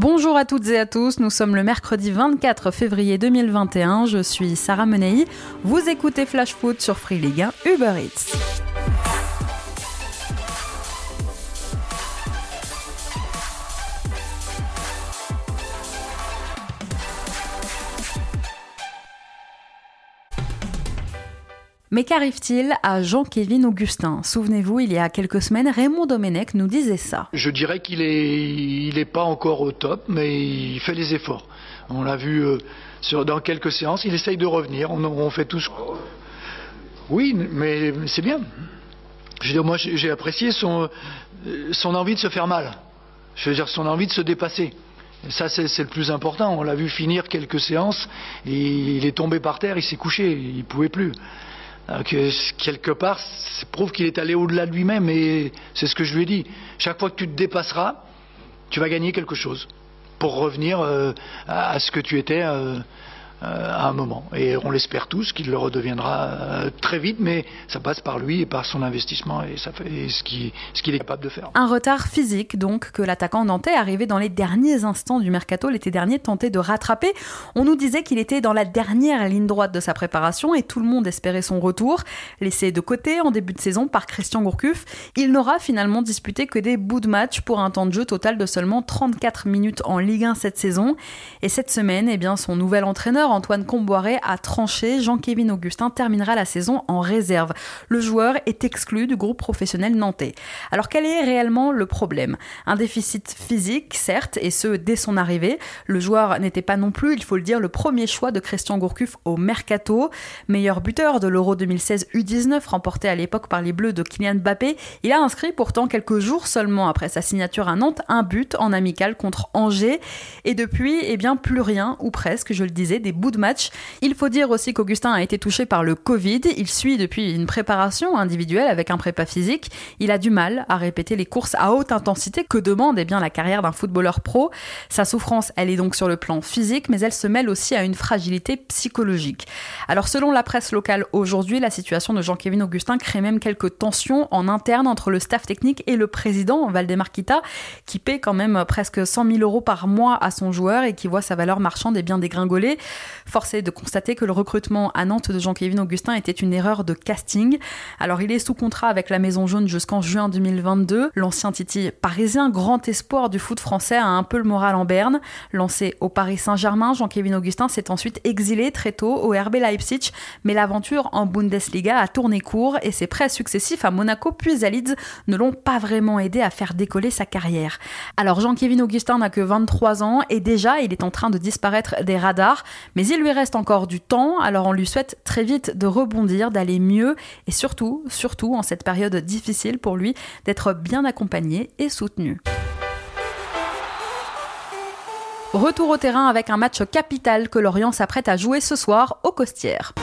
Bonjour à toutes et à tous, nous sommes le mercredi 24 février 2021, je suis Sarah Menei, vous écoutez Flash Foot sur Free League 1 Uber Eats. Mais qu'arrive-t-il à Jean-Kévin Augustin? Souvenez-vous, il y a quelques semaines, Raymond Domenech nous disait ça. Je dirais qu'il est, il pas encore au top, mais il fait les efforts. On l'a vu euh, dans quelques séances, il essaye de revenir. On, on fait tous. Oui, mais c'est bien. Je moi, j'ai apprécié son, son envie de se faire mal. Je veux dire, son envie de se dépasser. ça, c'est le plus important. On l'a vu finir quelques séances, il est tombé par terre, il s'est couché, il pouvait plus. Euh, que quelque part, ça prouve qu'il est allé au-delà de lui-même et c'est ce que je lui ai dit. Chaque fois que tu te dépasseras, tu vas gagner quelque chose pour revenir euh, à, ce que tu étais euh, à un moment. Et on l'espère tous qu'il le redeviendra euh, très vite, mais ça passe par lui et par son investissement et, ça fait, ce qu'il ce qu'il est capable de faire. Un retard physique donc que l'attaquant nantais arrivé dans les derniers instants du mercato l'été dernier tentait de rattraper. On nous disait qu'il était dans la dernière ligne droite de sa préparation et tout le monde espérait son retour. Laissé de côté en début de saison par Christian Gourcuff, il n'aura finalement disputé que des bouts de match pour un temps de jeu total de seulement 34 minutes en Ligue 1 cette saison. Et cette semaine, eh bien, son nouvel entraîneur Antoine Comboiré a tranché. Jean-Kévin Augustin terminera la saison en réserve. Le joueur est exclu du groupe professionnel nantais. Alors quel est réellement le problème? Un déficit physique, certes, et ce dès son arrivée. Le joueur n'était pas non plus, il faut le dire, le premier choix de Christian Gourcuff au Mercato. Meilleur buteur de l'Euro 2016 U19 remporté à l'époque par les Bleus de Kylian Mbappé. Il a inscrit pourtant quelques jours seulement après sa signature à Nantes un but en amical contre Angers. Et depuis, eh bien, plus rien, ou presque, je le disais, des match. Il faut dire aussi qu'Augustin a été touché par le Covid. Il suit depuis une préparation individuelle avec un prépa physique. Il a du mal à répéter les courses à haute intensité que demande eh bien, la carrière d'un footballeur pro. Sa souffrance, elle est donc sur le plan physique, mais elle se mêle aussi à une fragilité psychologique. Alors selon la presse locale aujourd'hui, la situation de Jean-Kévin Augustin crée même quelques tensions en interne entre le staff technique et le président Valdemar Kita, qui paie quand même presque 100 000 euros par mois à son joueur et qui voit sa valeur marchande et bien dégringoler. Force est de constater que le recrutement à Nantes de Jean-Kévin Augustin était une erreur de casting. Alors il est sous contrat avec la Maison Jaune jusqu'en juin 2022. L'ancien Titi parisien, grand espoir du foot français, a un peu le moral en berne. Lancé au Paris Saint-Germain, Jean-Kévin Augustin s'est ensuite exilé très tôt au RB Leipzig, mais l'aventure en Bundesliga a tourné court et ses prêts successifs à Monaco puis à Leeds ne l'ont pas vraiment aidé à faire décoller sa carrière. Alors Jean-Kévin Augustin n'a que 23 ans et déjà il est en train de disparaître des radars, il lui reste encore du temps, alors on lui souhaite très vite de rebondir, d'aller mieux et surtout, surtout en cette période difficile pour lui, d'être bien accompagné et soutenu. Retour au terrain avec un match capital que Lorient s'apprête à jouer ce soir au Costières.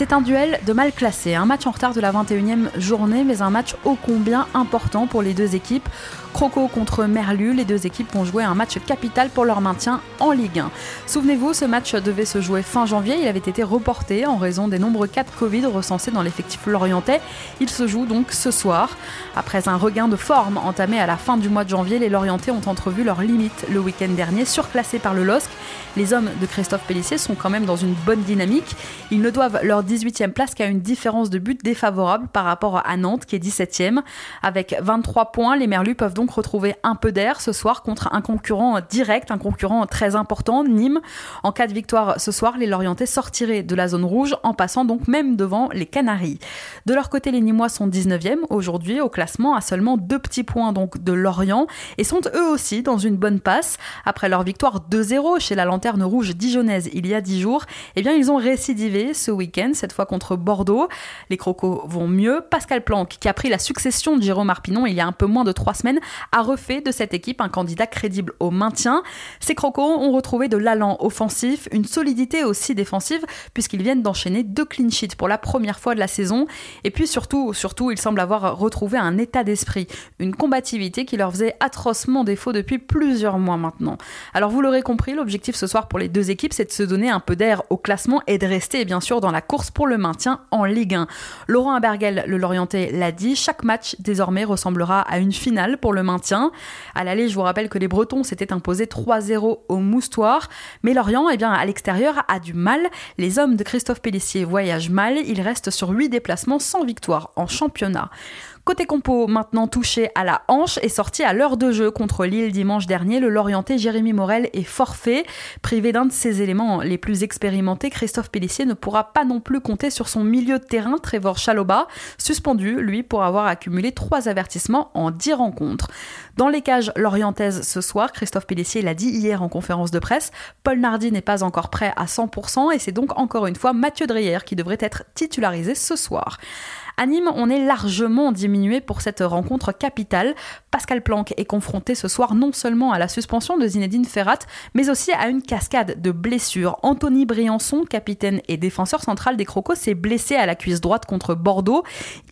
C'est un duel de mal classé, un match en retard de la 21e journée, mais un match ô combien important pour les deux équipes. Croco contre Merlu, les deux équipes vont jouer un match capital pour leur maintien en Ligue 1. Souvenez-vous, ce match devait se jouer fin janvier, il avait été reporté en raison des nombreux cas de Covid recensés dans l'effectif lorientais. Il se joue donc ce soir. Après un regain de forme entamé à la fin du mois de janvier, les Lorientais ont entrevu leurs limites le week-end dernier, surclassés par le LOSC. Les hommes de Christophe Pellissier sont quand même dans une bonne dynamique. Ils ne doivent leur 18e place qu'à une différence de but défavorable par rapport à Nantes qui est 17e. Avec 23 points, les Merlus peuvent donc retrouver un peu d'air ce soir contre un concurrent direct, un concurrent très important, Nîmes. En cas de victoire ce soir, les Lorientais sortiraient de la zone rouge en passant donc même devant les Canaries. De leur côté, les Nîmois sont 19e aujourd'hui au classement à seulement deux petits points donc de Lorient et sont eux aussi dans une bonne passe. Après leur victoire 2-0 chez la Lanterne Rouge dijonnaise il y a 10 jours, eh bien ils ont récidivé ce week-end, cette fois contre Bordeaux. Les Crocos vont mieux. Pascal Planck, qui a pris la succession de Jérôme Arpinon il y a un peu moins de trois semaines, a refait de cette équipe un candidat crédible au maintien. Ces crocos ont retrouvé de l'allant offensif, une solidité aussi défensive, puisqu'ils viennent d'enchaîner deux clean sheets pour la première fois de la saison. Et puis surtout, surtout, ils semblent avoir retrouvé un état d'esprit, une combativité qui leur faisait atrocement défaut depuis plusieurs mois maintenant. Alors vous l'aurez compris, l'objectif ce soir pour les deux équipes, c'est de se donner un peu d'air au classement et de rester bien sûr dans la course pour le maintien en Ligue 1. Laurent Abergel, le Lorientais, l'a dit, chaque match désormais ressemblera à une finale pour le maintien. À l'aller, je vous rappelle que les Bretons s'étaient imposés 3-0 au Moustoir, mais Lorient, eh bien, à l'extérieur, a du mal. Les hommes de Christophe Pellissier voyagent mal, il reste sur 8 déplacements sans victoire en championnat. Côté compo, maintenant touché à la hanche et sorti à l'heure de jeu contre Lille dimanche dernier, le Lorientais Jérémy Morel est forfait. Privé d'un de ses éléments les plus expérimentés, Christophe Pellissier ne pourra pas non plus compter sur son milieu de terrain, Trevor Chaloba, suspendu, lui, pour avoir accumulé trois avertissements en dix rencontres. Dans les cages lorientaises ce soir, Christophe Pellissier l'a dit hier en conférence de presse, Paul Nardi n'est pas encore prêt à 100% et c'est donc encore une fois Mathieu Drière qui devrait être titularisé ce soir. À on est largement diminué pour cette rencontre capitale. Pascal Planck est confronté ce soir non seulement à la suspension de Zinedine Ferrat, mais aussi à une cascade de blessures. Anthony Briançon, capitaine et défenseur central des Crocos, s'est blessé à la cuisse droite contre Bordeaux.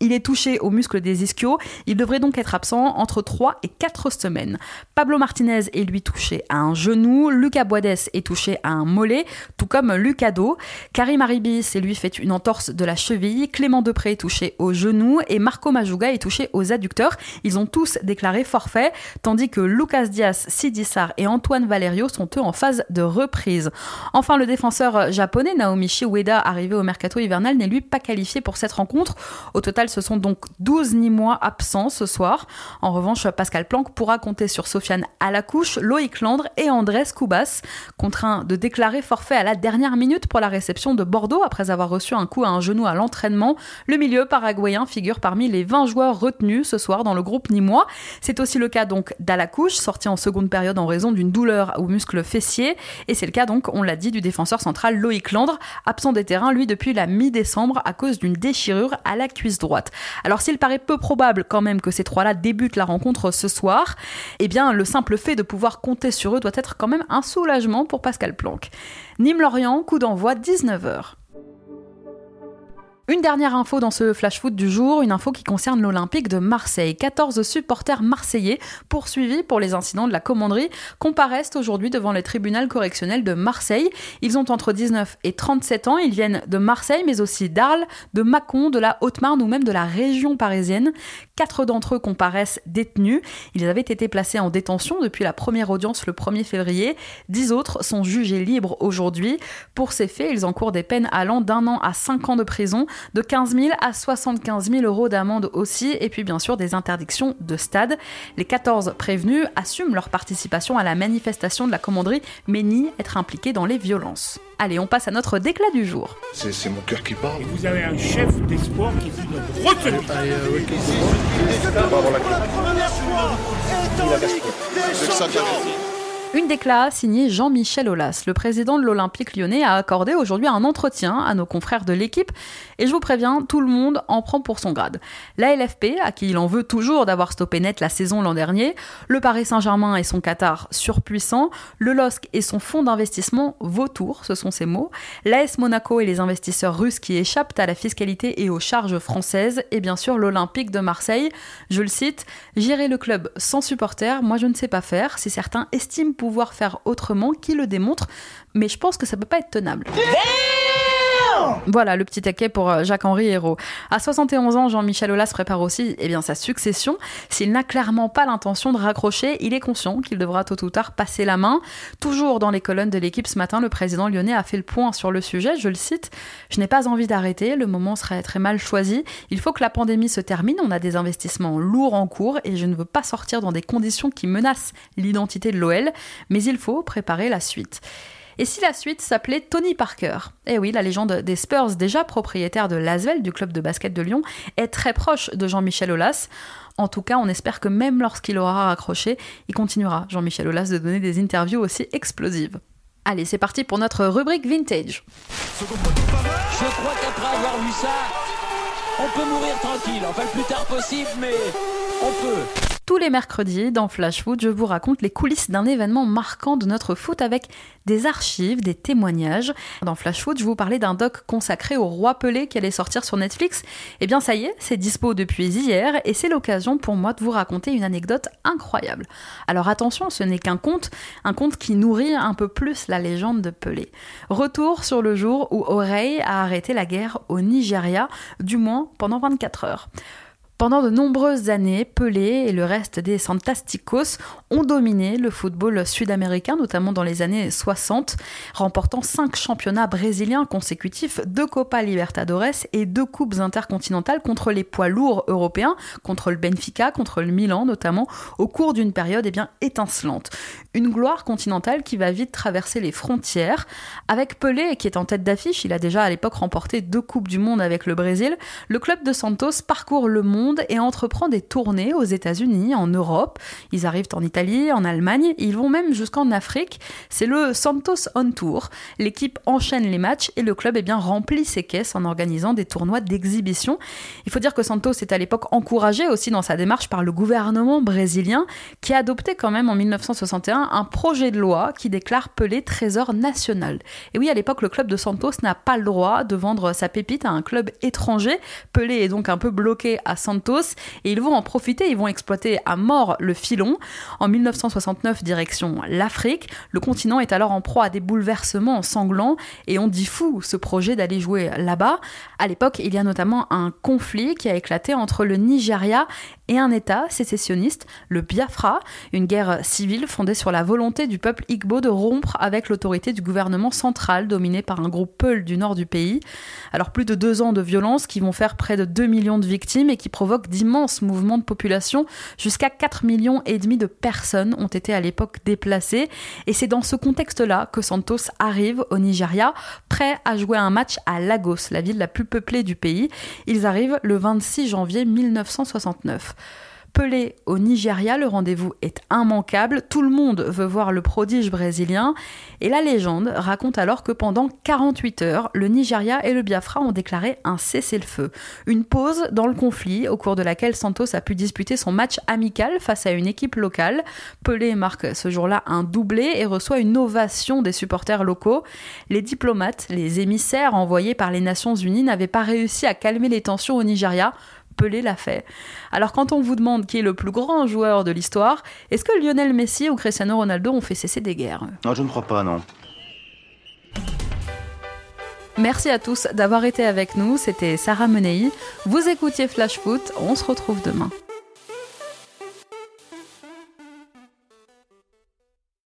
Il est touché au muscle des ischios. Il devrait donc être absent entre 3 et 4 semaines. Pablo Martinez est lui touché à un genou. Lucas Boades est touché à un mollet, tout comme Lucado. Karim Aribi s'est lui fait une entorse de la cheville. Clément Depré est touché au genou et Marco Majuga est touché aux adducteurs. Ils ont tous déclaré forfait, tandis que Lucas Diaz, Sidissar et Antoine Valerio sont eux en phase de reprise. Enfin, le défenseur japonais Naomichi Ueda, arrivé au mercato hivernal, n'est lui pas qualifié pour cette rencontre. Au total, ce sont donc 12 Nîmois absents ce soir. En revanche, Pascal Planck pourra compter sur Sofiane Alacouche, Loïc Landre et Andrés Koubas, contraints de déclarer forfait à la dernière minute pour la réception de Bordeaux après avoir reçu un coup à un genou à l'entraînement. Le milieu par paraguayen figure parmi les 20 joueurs retenus ce soir dans le groupe nîmois. C'est aussi le cas donc d'Alacouche, sorti en seconde période en raison d'une douleur au muscle fessier. Et c'est le cas donc, on l'a dit, du défenseur central Loïc Landre, absent des terrains, lui, depuis la mi-décembre à cause d'une déchirure à la cuisse droite. Alors s'il paraît peu probable quand même que ces trois-là débutent la rencontre ce soir, eh bien le simple fait de pouvoir compter sur eux doit être quand même un soulagement pour Pascal Planck. Nîmes-Lorient, coup d'envoi 19h. Une dernière info dans ce flash foot du jour, une info qui concerne l'Olympique de Marseille. 14 supporters marseillais poursuivis pour les incidents de la commanderie comparaissent aujourd'hui devant le tribunal correctionnel de Marseille. Ils ont entre 19 et 37 ans, ils viennent de Marseille mais aussi d'Arles, de Mâcon, de la Haute-Marne ou même de la région parisienne. Quatre d'entre eux comparaissent détenus. Ils avaient été placés en détention depuis la première audience le 1er février. Dix autres sont jugés libres aujourd'hui. Pour ces faits, ils encourent des peines allant d'un an à cinq ans de prison de 15 000 à 75 000 euros d'amende aussi, et puis bien sûr des interdictions de stade. Les 14 prévenus assument leur participation à la manifestation de la commanderie, mais nient être impliqués dans les violences. Allez, on passe à notre déclat du jour. C'est mon cœur qui parle. Et vous avez un chef d'espoir qui pas. Une déclaration signée Jean-Michel Aulas. Le président de l'Olympique lyonnais a accordé aujourd'hui un entretien à nos confrères de l'équipe et je vous préviens, tout le monde en prend pour son grade. La LFP, à qui il en veut toujours d'avoir stoppé net la saison l'an dernier, le Paris Saint-Germain et son Qatar surpuissant, le LOSC et son fonds d'investissement vautour, ce sont ses mots, l'AS Monaco et les investisseurs russes qui échappent à la fiscalité et aux charges françaises, et bien sûr l'Olympique de Marseille. Je le cite, gérer le club sans supporters, moi je ne sais pas faire. Si certains estiment pouvoir faire autrement, qui le démontre, mais je pense que ça peut pas être tenable. Voilà le petit taquet pour euh, Jacques-Henri Hérault. À 71 ans, Jean-Michel Aulas prépare aussi eh bien, sa succession. S'il n'a clairement pas l'intention de raccrocher, il est conscient qu'il devra tôt ou tard passer la main. Toujours dans les colonnes de l'équipe ce matin, le président lyonnais a fait le point sur le sujet. Je le cite Je n'ai pas envie d'arrêter, le moment serait très mal choisi. Il faut que la pandémie se termine, on a des investissements lourds en cours et je ne veux pas sortir dans des conditions qui menacent l'identité de l'OL, mais il faut préparer la suite. Et si la suite s'appelait Tony Parker Eh oui, la légende des Spurs, déjà propriétaire de Lasvel, du club de basket de Lyon, est très proche de Jean-Michel Aulas. En tout cas, on espère que même lorsqu'il aura raccroché, il continuera, Jean-Michel Aulas, de donner des interviews aussi explosives. Allez, c'est parti pour notre rubrique vintage. Je crois qu'après avoir vu ça, on peut mourir tranquille. Enfin, le plus tard possible, mais on peut. Tous les mercredis, dans Flash Foot, je vous raconte les coulisses d'un événement marquant de notre foot avec des archives, des témoignages. Dans Flash Foot, je vous parlais d'un doc consacré au roi Pelé qui allait sortir sur Netflix. Eh bien, ça y est, c'est dispo depuis hier et c'est l'occasion pour moi de vous raconter une anecdote incroyable. Alors attention, ce n'est qu'un conte, un conte qui nourrit un peu plus la légende de Pelé. Retour sur le jour où Oreille a arrêté la guerre au Nigeria, du moins pendant 24 heures. Pendant de nombreuses années, Pelé et le reste des Santasticos ont dominé le football sud-américain, notamment dans les années 60, remportant cinq championnats brésiliens consécutifs, deux Copa Libertadores et deux coupes intercontinentales contre les poids lourds européens, contre le Benfica, contre le Milan notamment, au cours d'une période eh bien étincelante. Une gloire continentale qui va vite traverser les frontières. Avec Pelé, qui est en tête d'affiche, il a déjà à l'époque remporté deux coupes du monde avec le Brésil, le club de Santos parcourt le monde et entreprend des tournées aux États-Unis, en Europe. Ils arrivent en Italie, en Allemagne, ils vont même jusqu'en Afrique. C'est le Santos On Tour. L'équipe enchaîne les matchs et le club est bien rempli ses caisses en organisant des tournois d'exhibition. Il faut dire que Santos est à l'époque encouragé aussi dans sa démarche par le gouvernement brésilien qui a adopté quand même en 1961 un projet de loi qui déclare Pelé trésor national. Et oui, à l'époque, le club de Santos n'a pas le droit de vendre sa pépite à un club étranger. Pelé est donc un peu bloqué à Santos et ils vont en profiter, ils vont exploiter à mort le filon. En 1969, direction l'Afrique, le continent est alors en proie à des bouleversements sanglants et on dit fou ce projet d'aller jouer là-bas. À l'époque, il y a notamment un conflit qui a éclaté entre le Nigeria et un État sécessionniste, le Biafra, une guerre civile fondée sur la volonté du peuple Igbo de rompre avec l'autorité du gouvernement central dominé par un groupe Peul du nord du pays. Alors plus de deux ans de violence qui vont faire près de 2 millions de victimes et qui provoquent d'immenses mouvements de population. Jusqu'à 4 millions et demi de personnes ont été à l'époque déplacées. Et c'est dans ce contexte-là que Santos arrive au Nigeria, prêt à jouer un match à Lagos, la ville la plus peuplée du pays. Ils arrivent le 26 janvier 1969. Pelé au Nigeria, le rendez-vous est immanquable, tout le monde veut voir le prodige brésilien, et la légende raconte alors que pendant 48 heures, le Nigeria et le Biafra ont déclaré un cessez-le-feu, une pause dans le conflit au cours de laquelle Santos a pu disputer son match amical face à une équipe locale. Pelé marque ce jour-là un doublé et reçoit une ovation des supporters locaux. Les diplomates, les émissaires envoyés par les Nations Unies n'avaient pas réussi à calmer les tensions au Nigeria, Pelé l'a fait. Alors quand on vous demande qui est le plus grand joueur de l'histoire, est-ce que Lionel Messi ou Cristiano Ronaldo ont fait cesser des guerres? Non, je ne crois pas, non. Merci à tous d'avoir été avec nous, c'était Sarah Menei. Vous écoutiez Flash Foot, on se retrouve demain.